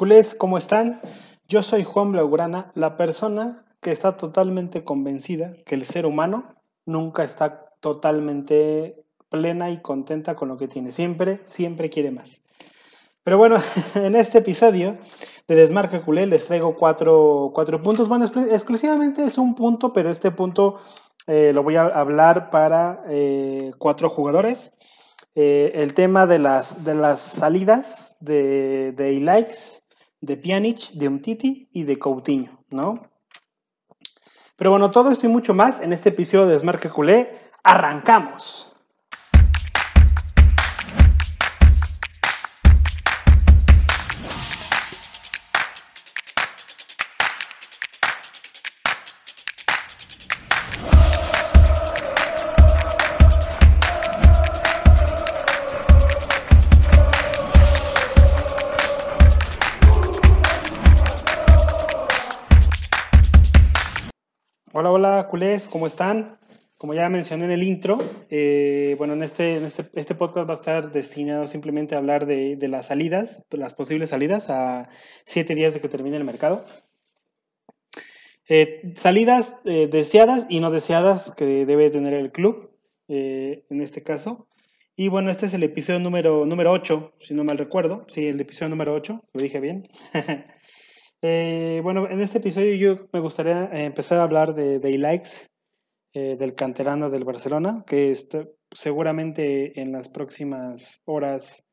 Culés, ¿cómo están? Yo soy Juan Blaugrana, la persona que está totalmente convencida que el ser humano nunca está totalmente plena y contenta con lo que tiene. Siempre, siempre quiere más. Pero bueno, en este episodio de Desmarca Culé les traigo cuatro, cuatro puntos. Bueno, exclusivamente es un punto, pero este punto eh, lo voy a hablar para eh, cuatro jugadores. Eh, el tema de las, de las salidas de, de likes de Pjanic, de Umtiti y de Coutinho, ¿no? Pero bueno, todo esto y mucho más en este episodio de Desmarque Culé. ¡Arrancamos! Culés, ¿cómo están? Como ya mencioné en el intro, eh, bueno, en, este, en este, este, podcast va a estar destinado simplemente a hablar de, de, las salidas, las posibles salidas a siete días de que termine el mercado. Eh, salidas eh, deseadas y no deseadas que debe tener el club, en este caso. Y bueno, este es el episodio número, número 8, si no mal recuerdo. Sí, el episodio número 8, lo dije bien. Eh, bueno, en este episodio yo me gustaría eh, empezar a hablar de, de likes eh, del canterano del Barcelona, que está, seguramente en las próximas horas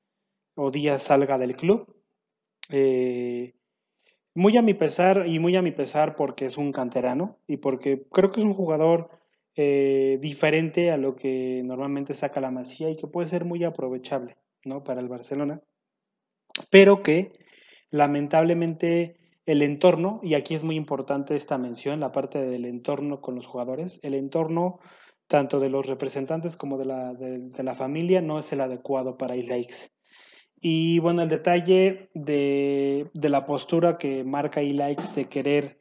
o días salga del club. muy a mi pesar y muy a mi pesar porque es un canterano y porque creo que es un jugador diferente a lo que normalmente saca la Masía y que puede ser muy aprovechable ¿no? para el Barcelona, pero que lamentablemente el entorno, y aquí es muy importante esta mención, la parte del entorno con los jugadores, el entorno tanto de los representantes como de la, de, la familia no es el adecuado para likes Y bueno, el detalle de, de la postura que marca likes de querer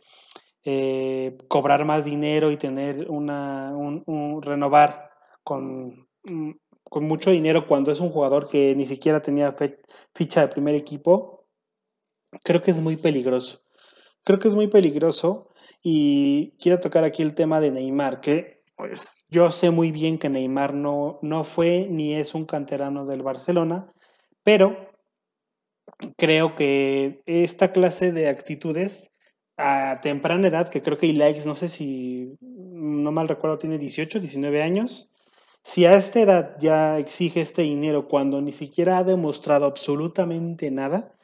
eh, cobrar más dinero y tener una, un, renovar con, mm, con mucho dinero cuando es un jugador que ni siquiera tenía ficha de primer equipo, creo que es muy peligroso. Creo que es muy peligroso y quiero tocar aquí el tema de Neymar, que pues yo sé muy bien que Neymar no, no fue ni es un canterano del Barcelona, pero creo que esta clase de actitudes a temprana edad, que creo que Ilaix, no sé si no mal recuerdo, tiene 18, 19 años, si a esta edad ya exige este dinero cuando ni siquiera ha demostrado absolutamente nada,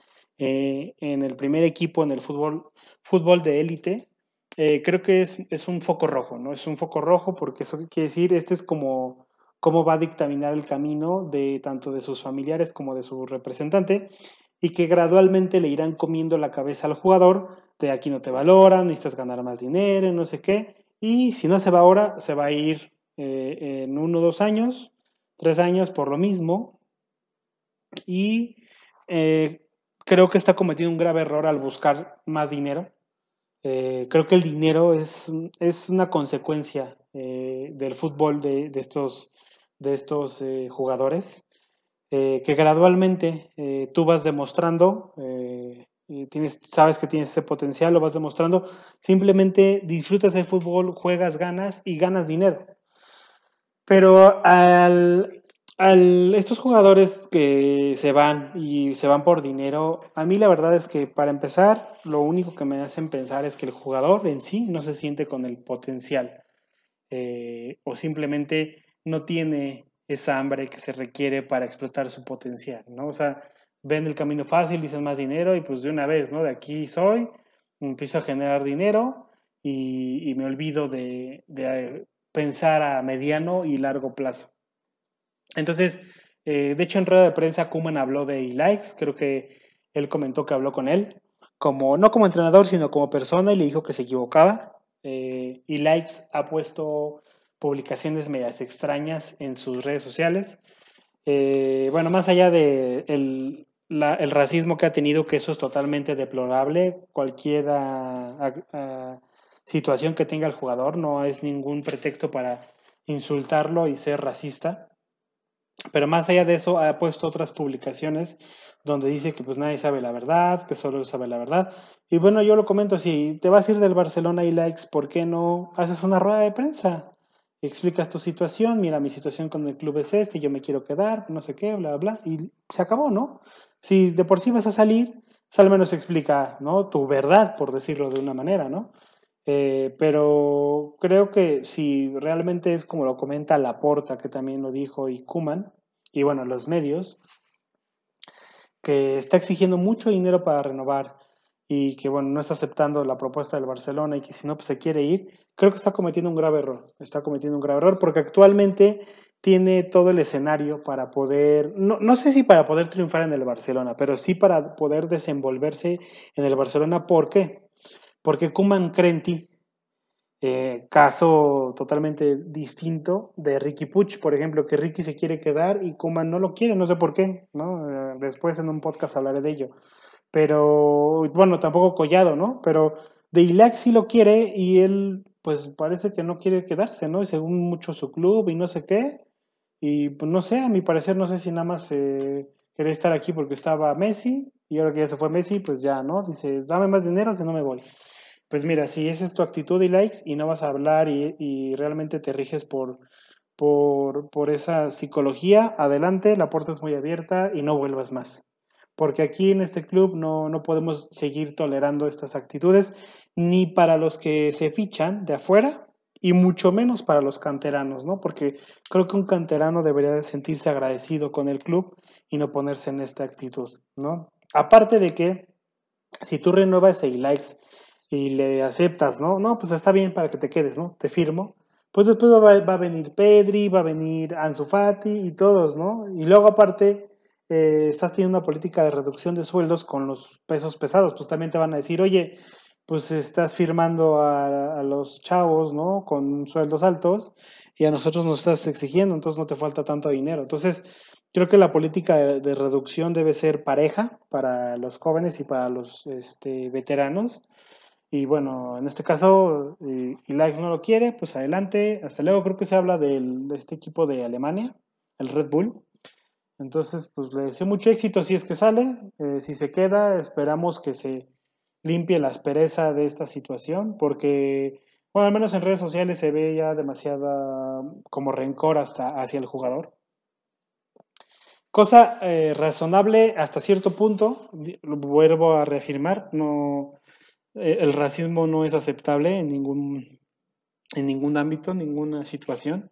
eh, en el primer equipo en el fútbol, fútbol de élite, eh, creo que es, es, un foco rojo, ¿no? Es un foco rojo porque eso quiere decir, este es como cómo va a dictaminar el camino de tanto de sus familiares como de su representante y que gradualmente le irán comiendo la cabeza al jugador de aquí no te valoran, necesitas ganar más dinero, no sé qué, y si no se va ahora, se va a ir eh, en uno, dos años, tres años por lo mismo, y creo que está cometiendo un grave error al buscar más dinero. Eh, creo que el dinero es, es una consecuencia eh, del fútbol de, de, estos, de estos eh, jugadores, que gradualmente tú vas demostrando, sabes que tienes ese potencial, lo vas demostrando, simplemente disfrutas el fútbol, juegas, ganas y ganas dinero. Pero al, estos jugadores que se van y se van por dinero, a mí la verdad es que para empezar, lo único que me hacen pensar es que el jugador en sí no se siente con el potencial eh, o simplemente no tiene esa hambre que se requiere para explotar su potencial, ¿no? O sea, ven el camino fácil, dicen más dinero y pues de una vez, ¿no? De aquí soy, empiezo a generar dinero y, me olvido de pensar a mediano y largo plazo. Entonces, eh, de hecho, en rueda de prensa, Kuman habló de likes creo que él comentó que habló con él, como, no como entrenador, sino como persona, y le dijo que se equivocaba. Eh, ha puesto publicaciones medias extrañas en sus redes sociales. Eh, bueno, más allá de el, racismo que ha tenido, que eso es totalmente deplorable, cualquier situación que tenga el jugador no es ningún pretexto para insultarlo y ser racista. Pero más allá de eso, ha puesto otras publicaciones donde dice que pues nadie sabe la verdad, que solo él sabe la verdad. Y bueno, yo lo comento, si te vas a ir del Barcelona y likes, ¿por qué no haces una rueda de prensa? Explicas tu situación, mira, mi situación con el club es este, yo me quiero quedar, no sé qué, bla, bla, y se acabó, ¿no? Si de por sí vas a salir, pues al menos explica, ¿no? Tu verdad, por decirlo de una manera, ¿no? Eh, pero creo que si realmente es como lo comenta Laporta, que también lo dijo, y Kuman, y bueno, los medios, que está exigiendo mucho dinero para renovar y que bueno, no está aceptando la propuesta del Barcelona y que si no pues, se quiere ir, creo que está cometiendo un grave error. Está cometiendo un grave error porque actualmente tiene todo el escenario para poder, no, no sé si para poder triunfar en el Barcelona, pero sí para poder desenvolverse en el Barcelona. ¿Por qué? Porque Kuman Crenti, eh, caso totalmente distinto de Ricky Puch, por ejemplo, que Ricky se quiere quedar y Kuman no lo quiere, no sé por qué, ¿no? Eh, después en un podcast hablaré de ello. Pero, bueno, tampoco Collado, ¿no? Pero de Ilac sí lo quiere y él, pues parece que no quiere quedarse, ¿no? Y según mucho su club y no sé qué. Y pues no sé, a mi parecer, no sé si nada más eh, quería estar aquí porque estaba Messi y ahora que ya se fue Messi, pues ya, ¿no? Dice, dame más dinero si no me voy. Pues mira, si esa es tu actitud y likes y no vas a hablar y, realmente te riges por, por, por, esa psicología, adelante, la puerta es muy abierta y no vuelvas más. Porque aquí en este club no, no podemos seguir tolerando estas actitudes, ni para los que se fichan de afuera, y mucho menos para los canteranos, ¿no? Porque creo que un canterano debería de sentirse agradecido con el club y no ponerse en esta actitud, ¿no? Aparte de que si tú renuevas el likes y le aceptas, ¿no? No, pues está bien para que te quedes, ¿no? Te firmo. Pues después va, a venir Pedri, va a venir Ansu Fati y todos, ¿no? Y luego aparte eh, estás teniendo una política de reducción de sueldos con los pesos pesados, pues también te van a decir, oye, pues estás firmando a, a, los chavos, ¿no? Con sueldos altos y a nosotros nos estás exigiendo, entonces no te falta tanto dinero. Entonces, creo que la política de, reducción debe ser pareja para los jóvenes y para los este, veteranos y bueno, en este caso, y, y no lo quiere, pues adelante. Hasta luego creo que se habla de este equipo de Alemania, el Red Bull. Entonces, pues le deseo mucho éxito si es que sale. Eh, si se queda, esperamos que se limpie la aspereza de esta situación, porque, bueno, al menos en redes sociales se ve ya demasiada como rencor hasta hacia el jugador. Cosa eh, razonable hasta cierto punto, vuelvo a reafirmar, no, eh, el racismo no es aceptable en ningún, en ningún ámbito, ninguna situación.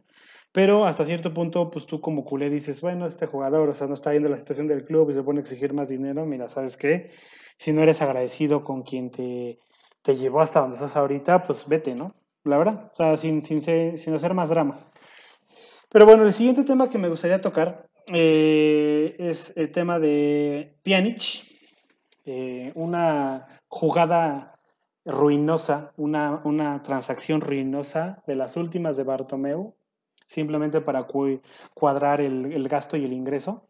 Pero hasta cierto punto, pues tú como culé dices, bueno, este jugador, o sea, no está viendo la situación del club y se pone a exigir más dinero, mira, ¿sabes qué? Si no eres agradecido con quien te, te llevó hasta donde estás ahorita, pues vete, ¿no? La verdad, o sea, sin, sin, sin hacer más drama. Pero bueno, el siguiente tema que me gustaría tocar eh, es el tema de Pjanic, eh, una jugada ruinosa, una, una, transacción ruinosa de las últimas de Bartomeu, simplemente para cuadrar el, el, gasto y el ingreso,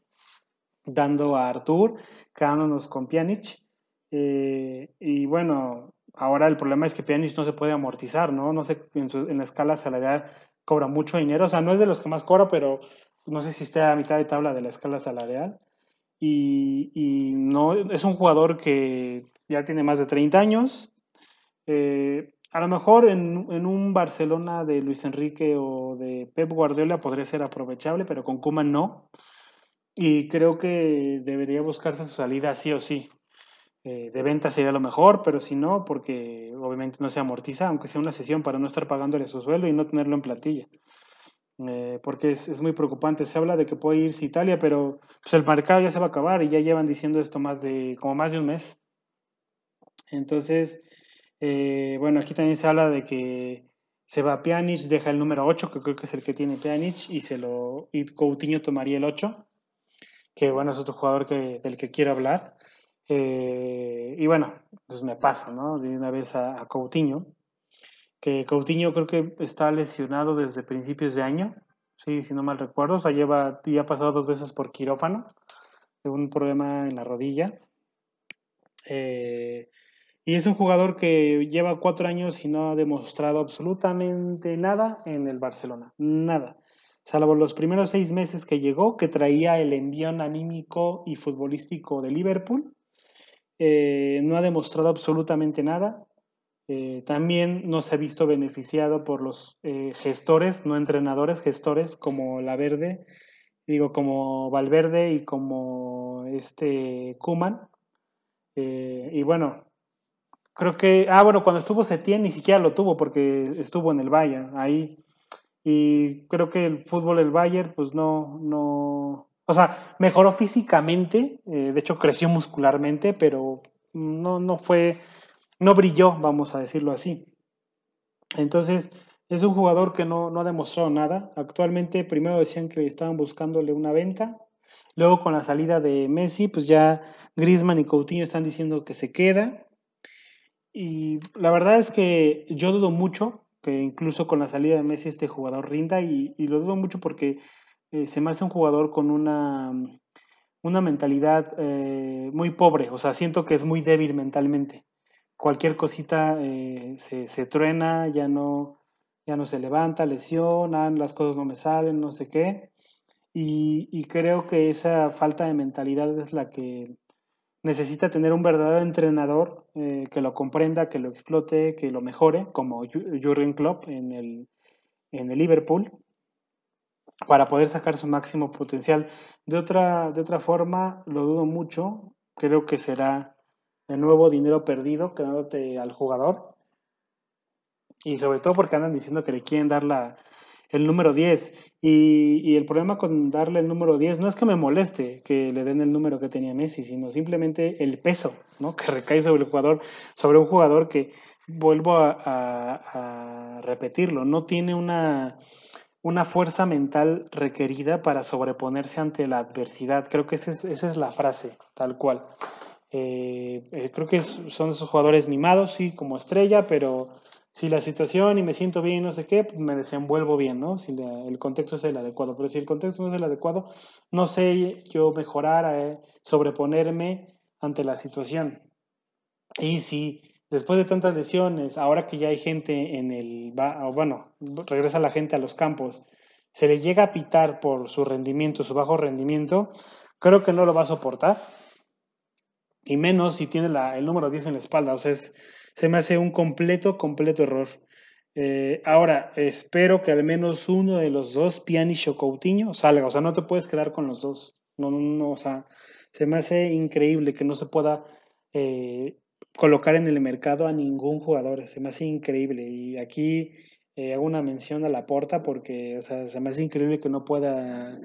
dando a Artur, quedándonos con Pjanic. Eh, y bueno, ahora el problema es que Pjanic no se puede amortizar, ¿no? No sé, en, su, en, la escala salarial cobra mucho dinero, o sea, no es de los que más cobra, pero no sé si está a mitad de tabla de la escala salarial. Y, y no, es un jugador que ya tiene más de 30 años. Eh, a lo mejor en, en, un Barcelona de Luis Enrique o de Pep Guardiola podría ser aprovechable, pero con Koeman no. Y creo que debería buscarse su salida sí o sí. Eh, de venta sería lo mejor, pero si no, porque obviamente no se amortiza, aunque sea una sesión para no estar pagándole su sueldo y no tenerlo en plantilla. Eh, porque es, es, muy preocupante. Se habla de que puede irse Italia, pero pues el mercado ya se va a acabar y ya llevan diciendo esto más de como más de un mes. Entonces, eh, bueno, aquí también se habla de que se va Pjanic, deja el número 8, que creo que es el que tiene Pjanic, y, se lo, y Coutinho tomaría el 8, que bueno, es otro jugador que, del que quiero hablar. Eh, y bueno, pues me paso, ¿no? De una vez a, a, Coutinho, que Coutinho creo que está lesionado desde principios de año, si no mal recuerdo, o sea, lleva, ya ha pasado dos veces por quirófano, de un problema en la rodilla. Eh, y es un jugador que lleva cuatro años y no ha demostrado absolutamente nada en el Barcelona. Nada. salvo los primeros seis meses que llegó, que traía el envión anímico y futbolístico de Liverpool. Eh, no ha demostrado absolutamente nada. Eh, también no se ha visto beneficiado por los eh, gestores, no entrenadores, gestores como La Verde, digo, como Valverde y como este Kuman. y bueno, creo que, ah, bueno, cuando estuvo Setién ni siquiera lo tuvo porque estuvo en el Bayern, ahí y creo que el fútbol del Bayern, pues no, no, o sea, mejoró físicamente, eh, de hecho creció muscularmente, pero no, no fue, no brilló, vamos a decirlo así. Entonces, es un jugador que no, no ha demostrado nada. Actualmente, primero decían que estaban buscándole una venta, luego con la salida de Messi, pues ya Griezmann y Coutinho están diciendo que se queda. Y la verdad es que yo dudo mucho que incluso con la salida de Messi este jugador rinda y, lo dudo mucho porque eh, se me hace un jugador con una, una mentalidad eh, muy pobre, o sea, siento que es muy débil mentalmente. Cualquier cosita eh, se, se, truena, ya no, ya no se levanta, lesionan, las cosas no me salen, no sé qué. Y, creo que esa falta de mentalidad es la que necesita tener un verdadero entrenador eh, que lo comprenda, que lo explote, que lo mejore, como Jurgen Klopp en el, en el Liverpool, para poder sacar su máximo potencial. De otra, de otra forma, lo dudo mucho, creo que será de nuevo dinero perdido quedándote al jugador. Y sobre todo porque andan diciendo que le quieren dar la, el número 10. Y, el problema con darle el número 10 no es que me moleste que le den el número que tenía Messi, sino simplemente el peso ¿no? que recae sobre el jugador, sobre un jugador que, vuelvo a, repetirlo, no tiene una, una, fuerza mental requerida para sobreponerse ante la adversidad. Creo que esa es, la frase, tal cual. Eh, eh, creo que son esos jugadores mimados, sí, como estrella, pero si la situación y me siento bien, no sé qué, pues me desenvuelvo bien, ¿no? Si el contexto es el adecuado. Pero si el contexto no es el adecuado, no sé yo mejorar, eh, sobreponerme ante la situación. Y si después de tantas lesiones, ahora que ya hay gente en el, bueno, regresa la gente a los campos, se le llega a pitar por su rendimiento, su bajo rendimiento, creo que no lo va a soportar. Y menos si tiene el número 10 en la espalda. O sea, se me hace un completo, completo error. Eh, ahora, espero que al menos uno de los dos, Pianish o Coutinho, salga. O sea, no te puedes quedar con los dos. No, no, no, o sea, se me hace increíble que no se pueda eh, colocar en el mercado a ningún jugador. Se me hace increíble. Y aquí eh, hago una mención a la porta porque, o sea, se me hace increíble que no pueda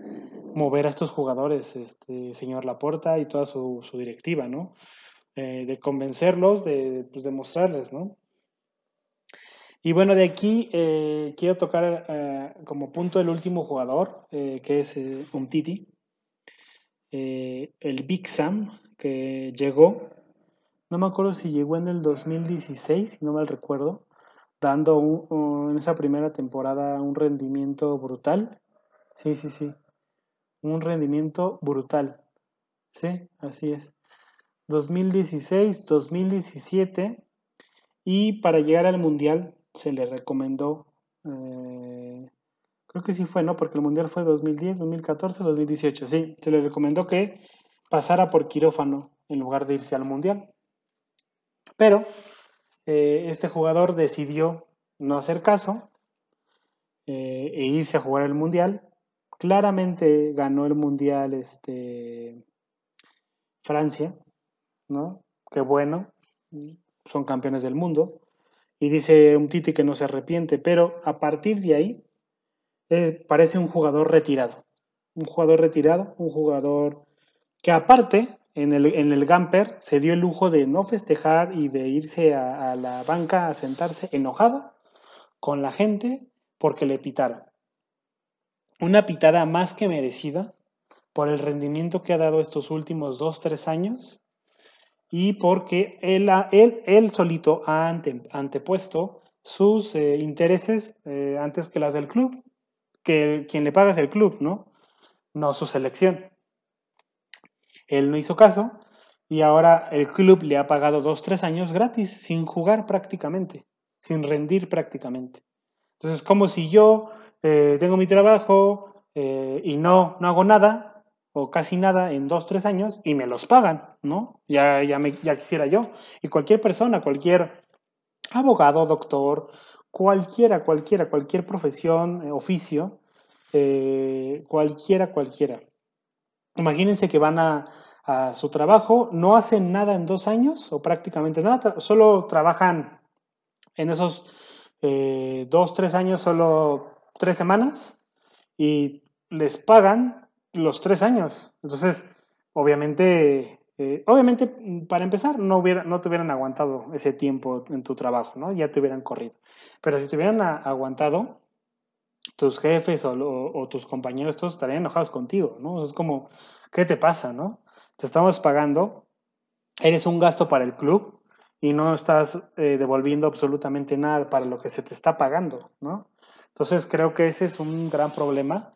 mover a estos jugadores, este señor Laporta y toda su, su directiva, ¿no? Eh, de convencerlos, de, pues, mostrarles, ¿no? Y bueno, de aquí eh, quiero tocar eh, como punto el último jugador, que es Umtiti, el Big Sam, que llegó, no me acuerdo si llegó en el 2016, si no mal recuerdo, dando en esa primera temporada un rendimiento brutal. Sí, sí, sí, un rendimiento brutal. Sí, así es. 2016, 2017 y para llegar al Mundial se le recomendó, eh, creo que sí fue, ¿no? Porque el Mundial fue 2010, 2014, 2018, sí, se le recomendó que pasara por quirófano en lugar de irse al Mundial. Pero eh, este jugador decidió no hacer caso eh, e irse a jugar el Mundial. Claramente ganó el Mundial este, Francia, ¿no? Qué bueno, son campeones del mundo. Y dice un Titi que no se arrepiente, pero a partir de ahí eh, parece un jugador retirado. Un jugador retirado, un jugador que aparte en el, en el Gamper se dio el lujo de no festejar y de irse a, la banca a sentarse enojado con la gente porque le pitaron. Una pitada más que merecida por el rendimiento que ha dado estos últimos dos, tres años y porque él, él, él solito ha antepuesto sus eh, intereses eh, antes que las del club, que quien le paga es el club, ¿no? No su selección. Él no hizo caso y ahora el club le ha pagado dos, tres años gratis, sin jugar prácticamente, sin rendir prácticamente. Entonces, como si yo eh, tengo mi trabajo eh, y no, no hago nada o casi nada en dos, tres años y me los pagan, ¿no? Ya, ya, me, ya quisiera yo. Y cualquier persona, cualquier abogado, doctor, cualquiera, cualquiera, cualquier profesión, oficio, cualquiera, cualquiera. Imagínense que van a, su trabajo, no hacen nada en dos años o prácticamente nada, solo trabajan en esos eh, dos, tres años, solo tres semanas y les pagan los tres años. Entonces, obviamente, eh, obviamente, para empezar, no, hubiera, no te hubieran aguantado ese tiempo en tu trabajo, ¿no? Ya te hubieran corrido. Pero si te hubieran aguantado, tus jefes o, o, tus compañeros todos estarían enojados contigo, ¿no? Es como, ¿qué te pasa, no? te estamos pagando, eres un gasto para el club y no estás eh, devolviendo absolutamente nada para lo que se te está pagando, ¿no? Entonces creo que ese es un gran problema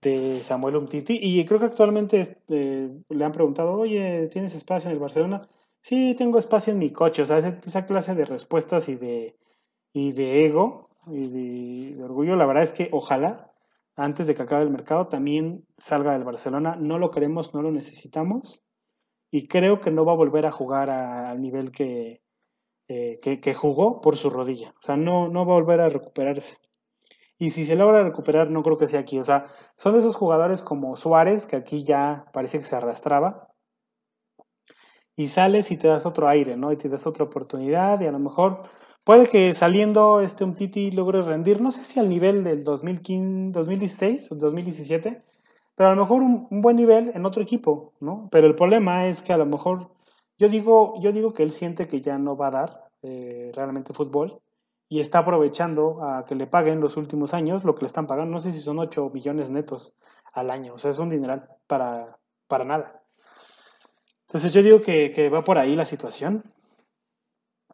de Samuel Umtiti y creo que actualmente este, le han preguntado, oye, ¿tienes espacio en el Barcelona? Sí, tengo espacio en mi coche, o sea, esa, clase de respuestas y de, y de ego y de orgullo, la verdad es que ojalá antes de que acabe el mercado, también salga del Barcelona. No lo queremos, no lo necesitamos. Y creo que no va a volver a jugar al nivel eh, que, que, jugó por su rodilla. O sea, no, no va a volver a recuperarse. Y si se logra recuperar, no creo que sea aquí. O sea, son esos jugadores como Suárez, que aquí ya parece que se arrastraba. Y sales y te das otro aire, ¿no? Y te das otra oportunidad y a lo mejor Puede que saliendo este Umtiti logre rendir, no sé si al nivel del 2015, 2016 o 2017, pero a lo mejor un, buen nivel en otro equipo, ¿no? Pero el problema es que a lo mejor, yo digo, yo digo que él siente que ya no va a dar eh, realmente fútbol y está aprovechando a que le paguen los últimos años lo que le están pagando, no sé si son 8 millones netos al año, o sea, es un dineral para, para nada. Entonces yo digo que, que va por ahí la situación.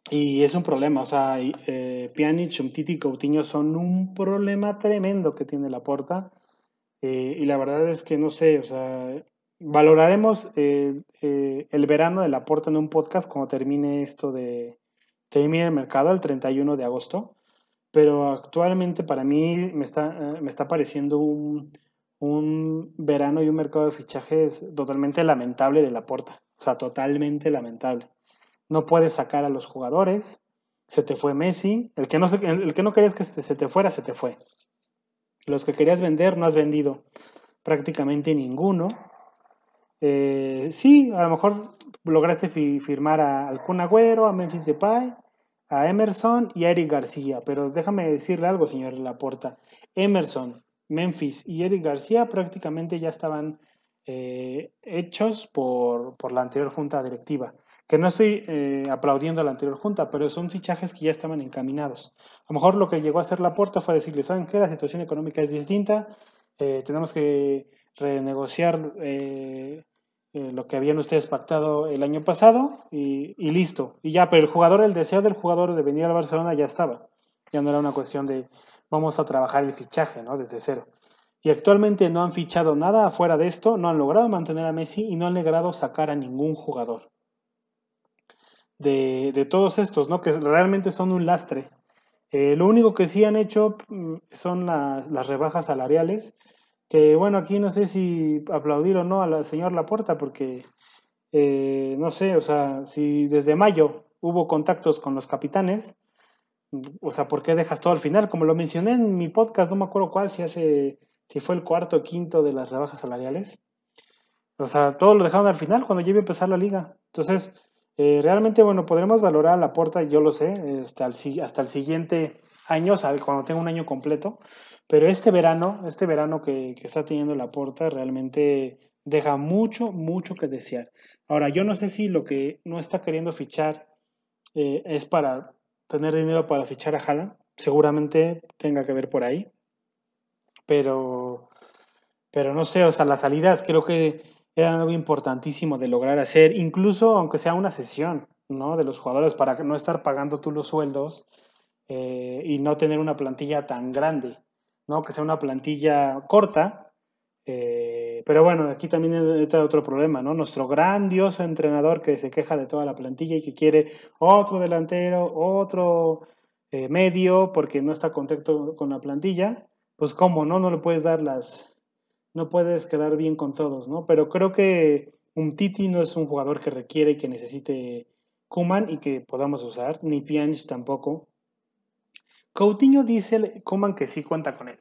Y es un problema, o sea, eh, Pjanic, Umtiti y Coutinho son un problema tremendo que tiene la porta. Eh, y la verdad es que no sé, o sea, valoraremos eh, el verano de la porta en un podcast cuando termine esto de termine el mercado el 31 de agosto. Pero actualmente para mí me está, me está pareciendo un, un verano y un mercado de fichajes totalmente lamentable de la porta. O sea, totalmente lamentable no puedes sacar a los jugadores, se te fue Messi, el que no, el que no querías que se te fuera, se te fue. Los que querías vender no has vendido prácticamente ninguno. Eh, sí, a lo mejor lograste firmar a, al Agüero, a Memphis Depay, a Emerson y a Eric García, pero déjame decirle algo, señor Laporta. Emerson, Memphis y Eric García prácticamente ya estaban eh, hechos por, por la anterior junta directiva que no estoy eh, aplaudiendo a la anterior junta, pero son fichajes que ya estaban encaminados. A lo mejor lo que llegó a hacer la puerta fue decirle, ¿saben qué? La situación económica es distinta, eh, tenemos que renegociar eh, lo que habían ustedes pactado el año pasado y, y, listo. Y ya, pero el jugador, el deseo del jugador de venir al Barcelona ya estaba. Ya no era una cuestión de vamos a trabajar el fichaje, ¿no? Desde cero. Y actualmente no han fichado nada afuera de esto, no han logrado mantener a Messi y no han logrado sacar a ningún jugador de, todos estos, ¿no? Que realmente son un lastre. Eh, lo único que sí han hecho mm, son las, rebajas salariales, que bueno, aquí no sé si aplaudir o no al señor Laporta, porque eh, no sé, o sea, si desde mayo hubo contactos con los capitanes, o sea, ¿por qué dejas todo al final? Como lo mencioné en mi podcast, no me acuerdo cuál, si hace, si fue el cuarto o quinto de las rebajas salariales. O sea, todo lo dejaron al final cuando ya iba a empezar la liga. Entonces, eh, realmente, bueno, podremos valorar la puerta, yo lo sé, hasta el, hasta el siguiente año, cuando tenga un año completo, pero este verano, este verano que, está teniendo la puerta realmente deja mucho, mucho que desear. Ahora, yo no sé si lo que no está queriendo fichar eh, es para tener dinero para fichar a Haaland, seguramente tenga que ver por ahí, pero, pero no sé, o sea, las salidas creo que era algo importantísimo de lograr hacer, incluso aunque sea una sesión, ¿no? De los jugadores para no estar pagando tú los sueldos eh, y no tener una plantilla tan grande, ¿no? Que sea una plantilla corta. Eh, pero bueno, aquí también entra otro problema, ¿no? Nuestro grandioso entrenador que se queja de toda la plantilla y que quiere otro delantero, otro eh, medio, porque no está contacto con la plantilla, pues cómo, ¿no? No le puedes dar las, no puedes quedar bien con todos, ¿no? Pero creo que un Titi no es un jugador que requiere y que necesite Kuman y que podamos usar, ni Pjanic tampoco. Coutinho dice Kuman que sí cuenta con él,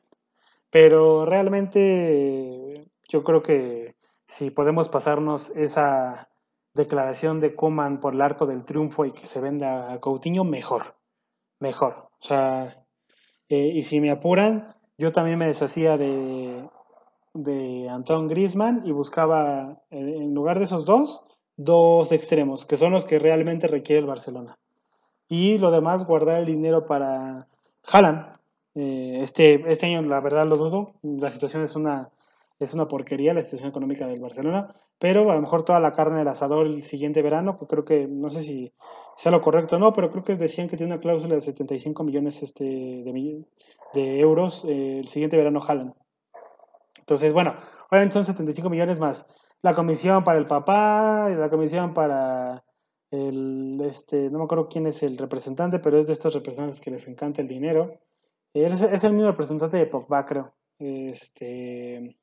pero realmente yo creo que si podemos pasarnos esa declaración de Kuman por el arco del triunfo y que se venda a Coutinho, mejor, mejor. O sea, eh, y si me apuran, yo también me deshacía de, de Antoine Griezmann y buscaba, eh, en lugar de esos dos, dos extremos, que son los que realmente requiere el Barcelona. Y lo demás, guardar el dinero para Haaland. Eh, este, este año, la verdad, lo dudo. La situación es una, es una porquería, la situación económica del Barcelona. Pero a lo mejor toda la carne del asador el siguiente verano, que creo que, no sé si sea lo correcto o no, pero creo que decían que tiene una cláusula de 75 millones este, de, de euros eh, el siguiente verano Haaland. Entonces, bueno, obviamente son 75 millones más la comisión para el papá, la comisión para el, este, no me acuerdo quién es el representante, pero es de estos representantes que les encanta el dinero. Es, es el mismo representante de Pogba, creo. Este,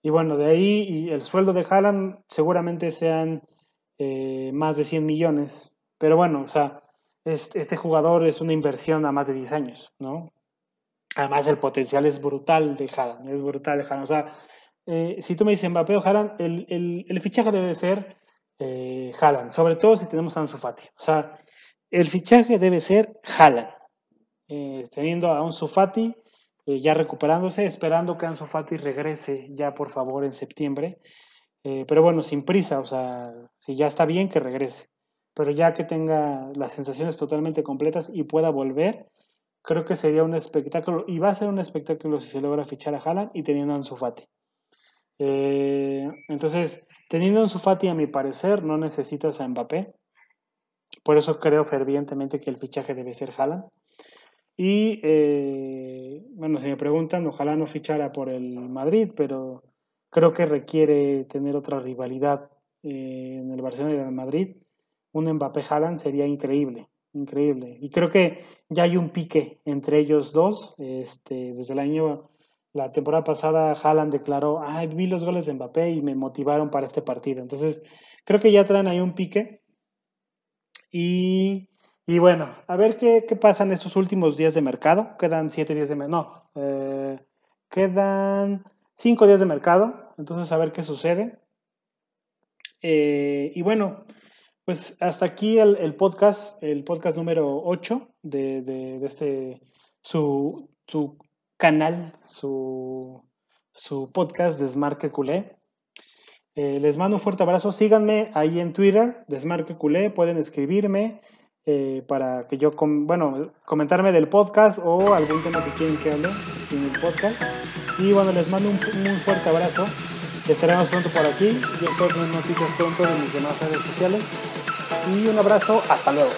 y bueno, de ahí y el sueldo de Haaland seguramente sean eh, más de 100 millones. Pero bueno, o sea, este, este, jugador es una inversión a más de 10 años, ¿no? Además, el potencial es brutal de Haaland, es brutal de Haaland. O sea, eh, si tú me dices Mbappé o Haaland, el, el, fichaje debe ser eh, sobre todo si tenemos a Ansu Fati. O sea, el fichaje debe ser Haaland, eh, teniendo a Ansu Fati eh, ya recuperándose, esperando que Ansu Fati regrese ya por favor en septiembre. pero bueno, sin prisa, o sea, si ya está bien que regrese, pero ya que tenga las sensaciones totalmente completas y pueda volver, creo que sería un espectáculo, y va a ser un espectáculo si se logra fichar a Haaland y teniendo a Ansu Fati. Eh, entonces, teniendo a Ansu Fati, a mi parecer, no necesitas a Mbappé. Por eso creo fervientemente que el fichaje debe ser Haaland. Y, eh, bueno, si me preguntan, ojalá no fichara por el Madrid, pero creo que requiere tener otra rivalidad eh, en el Barcelona y en el Madrid. Un Mbappé Haaland sería increíble increíble. Y creo que ya hay un pique entre ellos dos. Este, desde el año, la temporada pasada, Haaland declaró, ay, vi los goles de Mbappé y me motivaron para este partido. Entonces, creo que ya traen ahí un pique. Y, y bueno, a ver qué, qué, pasa en estos últimos días de mercado. Quedan siete días de mercado. No, eh, quedan cinco días de mercado. Entonces, a ver qué sucede. Eh, y bueno, pues hasta aquí el, podcast, el podcast número 8 de, este, su, canal, su, podcast Desmarque Culé. Eh, les mando un fuerte abrazo. Síganme ahí en Twitter, Desmarque Culé. Pueden escribirme eh, para que yo, bueno, comentarme del podcast o algún tema que quieren que hable en el podcast. Y bueno, les mando un muy fuerte abrazo. Estaremos pronto por aquí. Yo espero tener noticias pronto de mis demás redes sociales. Y un abrazo, hasta luego.